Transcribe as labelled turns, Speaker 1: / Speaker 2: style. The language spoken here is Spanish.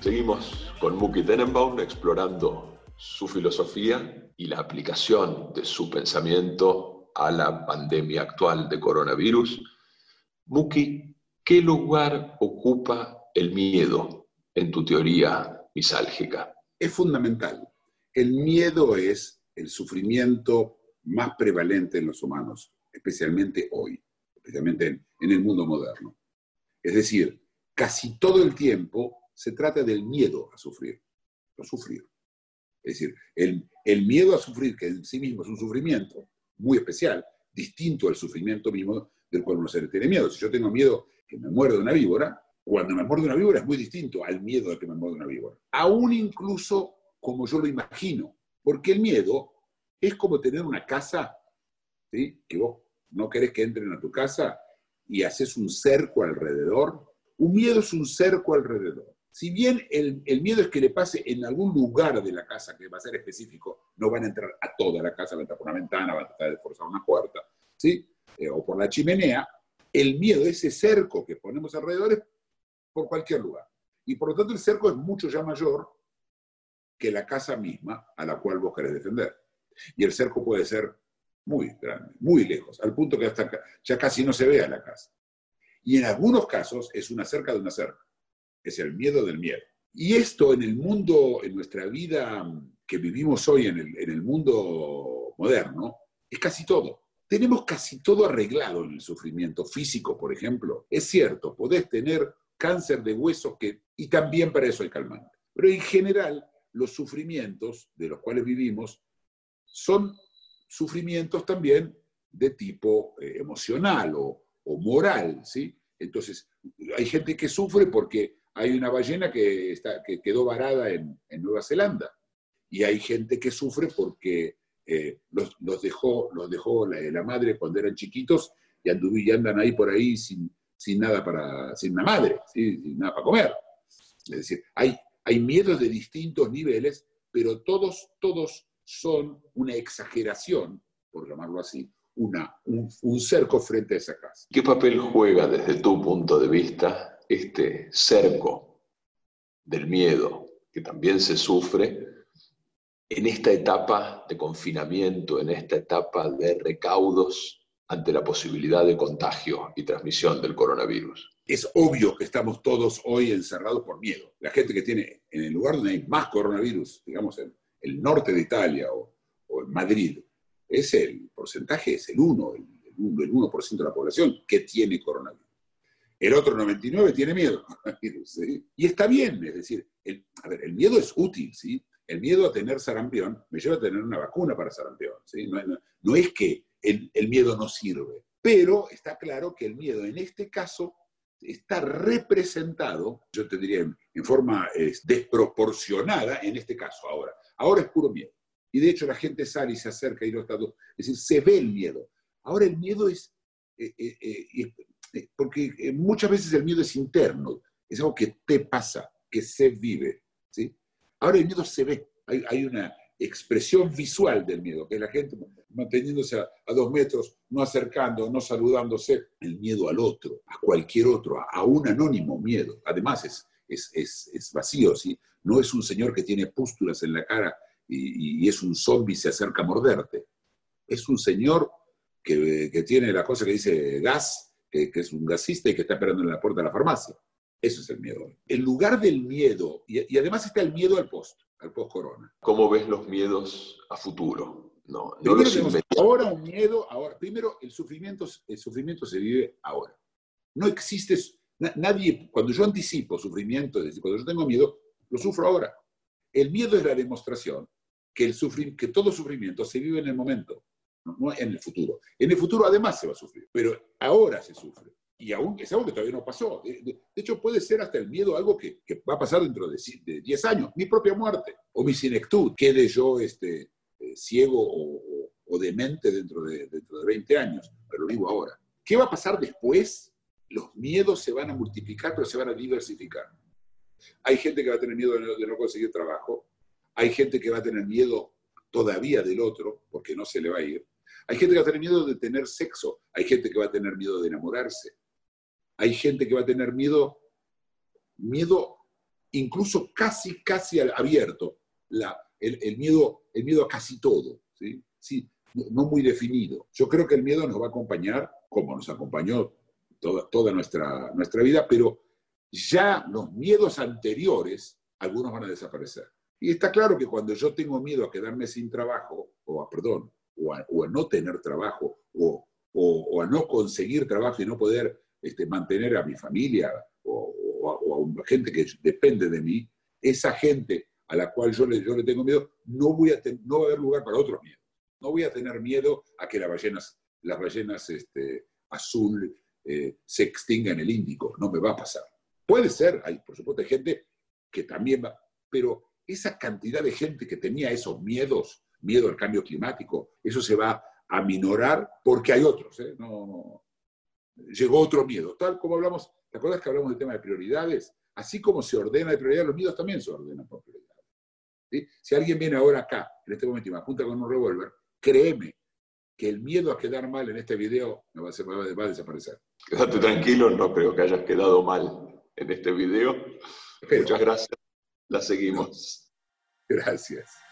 Speaker 1: Seguimos con Muki Tenenbaum explorando su filosofía y la aplicación de su pensamiento a la pandemia actual de coronavirus. Muki, ¿qué lugar ocupa el miedo en tu teoría misálgica?
Speaker 2: Es fundamental. El miedo es el sufrimiento más prevalente en los humanos, especialmente hoy, especialmente en, el mundo moderno. Es decir, casi todo el tiempo se trata del miedo a sufrir, no sufrir. Es decir, el, el, miedo a sufrir, que en sí mismo es un sufrimiento muy especial, distinto al sufrimiento mismo del cual uno se le tiene miedo. Si yo tengo miedo que me muerde una víbora, cuando me muerde una víbora es muy distinto al miedo de que me muerde una víbora. Aún incluso como yo lo imagino, porque el miedo es como tener una casa, ¿sí? que vos no querés que entren a tu casa y haces un cerco alrededor. Un miedo es un cerco alrededor. Si bien el, el, miedo es que le pase en algún lugar de la casa, que va a ser específico, no van a entrar a toda la casa, van a entrar por una ventana, van a tratar de forzar una puerta, ¿sí? Eh, o por la chimenea, el miedo, ese cerco que ponemos alrededor, es por cualquier lugar. Y por lo tanto el cerco es mucho ya mayor que la casa misma a la cual vos querés defender. Y el cerco puede ser muy grande, muy lejos, al punto que hasta ya casi no se ve a la casa. Y en algunos casos es una cerca de una cerca es el miedo del miedo. Y esto en el mundo, en nuestra vida que vivimos hoy, en el mundo moderno, es casi todo. Tenemos casi todo arreglado en el sufrimiento físico, por ejemplo. Es cierto, podés tener cáncer de huesos que, y también para eso hay calmante. Pero en general, los sufrimientos de los cuales vivimos son sufrimientos también de tipo eh, emocional o, o moral, ¿sí? Entonces, hay gente que sufre porque hay una ballena que, está, que quedó varada en, en, Nueva Zelanda y hay gente que sufre porque eh, los, los, dejó, los dejó la, la, madre cuando eran chiquitos y, anduvo, y andan ahí por ahí sin, sin nada para, sin una madre, ¿sí? sin nada para comer. Es decir, hay, hay miedos de distintos niveles, pero todos, todos son una exageración, por llamarlo así, una, un, un cerco frente a esa casa.
Speaker 1: ¿Qué papel juega desde tu punto de vista este cerco del miedo que también se sufre en esta etapa de confinamiento, en esta etapa de recaudos ante la posibilidad de contagio y transmisión del coronavirus.
Speaker 2: Es obvio que estamos todos hoy encerrados por miedo. La gente que tiene en el lugar donde hay más coronavirus, digamos en el norte de Italia o, en Madrid, es el porcentaje, es el 1, el, el 1% de la población que tiene coronavirus. El otro 99 tiene miedo. Y está bien, es decir, el miedo es útil, ¿sí? El miedo a tener sarampión me lleva a tener una vacuna para sarampión, ¿sí? No, es que el, miedo no sirve, pero está claro que el miedo en este caso está representado, yo te diría, en, forma es, desproporcionada en este caso ahora. Ahora es puro miedo. Y de hecho la gente sale y se acerca y no está... Es decir, se ve el miedo. Ahora el miedo es... Eh, eh, eh, porque muchas veces el miedo es interno, es algo que te pasa, que se vive. ¿sí? Ahora el miedo se ve, hay, una expresión visual del miedo, que la gente manteniéndose a, dos metros, no acercando, no saludándose, el miedo al otro, a cualquier otro, a, un anónimo miedo. Además es, es, es, es, vacío, ¿sí? no es un señor que tiene pústulas en la cara y, y es un zombie se acerca a morderte. Es un señor que, que tiene la cosa que dice gas, que, que, es un gasista y que está esperando en la puerta de la farmacia. Eso es el miedo. En lugar del miedo, y, y además está el miedo al post, al post-corona.
Speaker 1: ¿Cómo ves los miedos a futuro?
Speaker 2: No, no primero tenemos ahora un miedo, ahora, primero el sufrimiento, el sufrimiento se vive ahora. No existe, nadie, cuando yo anticipo sufrimiento, es decir, cuando yo tengo miedo, lo sufro ahora. El miedo es la demostración que, el sufrir, que todo sufrimiento se vive en el momento no en el futuro. En el futuro además se va a sufrir, pero ahora se sufre. Y aún es algo que todavía no pasó. De, hecho, puede ser hasta el miedo algo que, va a pasar dentro de, de, 10 años. Mi propia muerte o mi senectud. Quede yo este, eh, ciego o, demente dentro de, dentro de 20 años. Pero lo digo ahora. ¿Qué va a pasar después? los miedos se van a multiplicar, pero se van a diversificar. Hay gente que va a tener miedo de no conseguir trabajo, hay gente que va a tener miedo todavía del otro, porque no se le va a ir. Hay gente que va a tener miedo de tener sexo, hay gente que va a tener miedo de enamorarse, hay gente que va a tener miedo, miedo incluso casi, casi abierto, el, miedo, el miedo a casi todo, ¿sí? Sí, no muy definido. Yo creo que el miedo nos va a acompañar, como nos acompañó toda, nuestra, nuestra vida, pero ya los miedos anteriores, algunos van a desaparecer. Y está claro que cuando yo tengo miedo a quedarme sin trabajo, o a, perdón, o a, no tener trabajo, o, a no conseguir trabajo y no poder este, mantener a mi familia o, a gente que depende de mí, esa gente a la cual yo le, tengo miedo, no, voy a no va a haber lugar para otros miedos. No voy a tener miedo a que las ballenas, las ballenas este, azul eh, se extingan en el Índico. No me va a pasar. Puede ser, hay por supuesto gente que también va, pero esa cantidad de gente que tenía esos miedos, miedo al cambio climático, eso se va a minorar porque hay otros. ¿eh? No. Llegó otro miedo. Tal como hablamos, ¿te acuerdas que hablamos del tema de prioridades? Así como se ordena de prioridad, los miedos también se ordenan por prioridades. ¿sí? Si alguien viene ahora acá, en este momento, y me apunta con un revólver, créeme que el miedo a quedar mal en este video me va a, va a desaparecer.
Speaker 1: Quédate tranquilo, no creo que hayas quedado mal en este video. Muchas gracias. La seguimos.
Speaker 2: Gracias.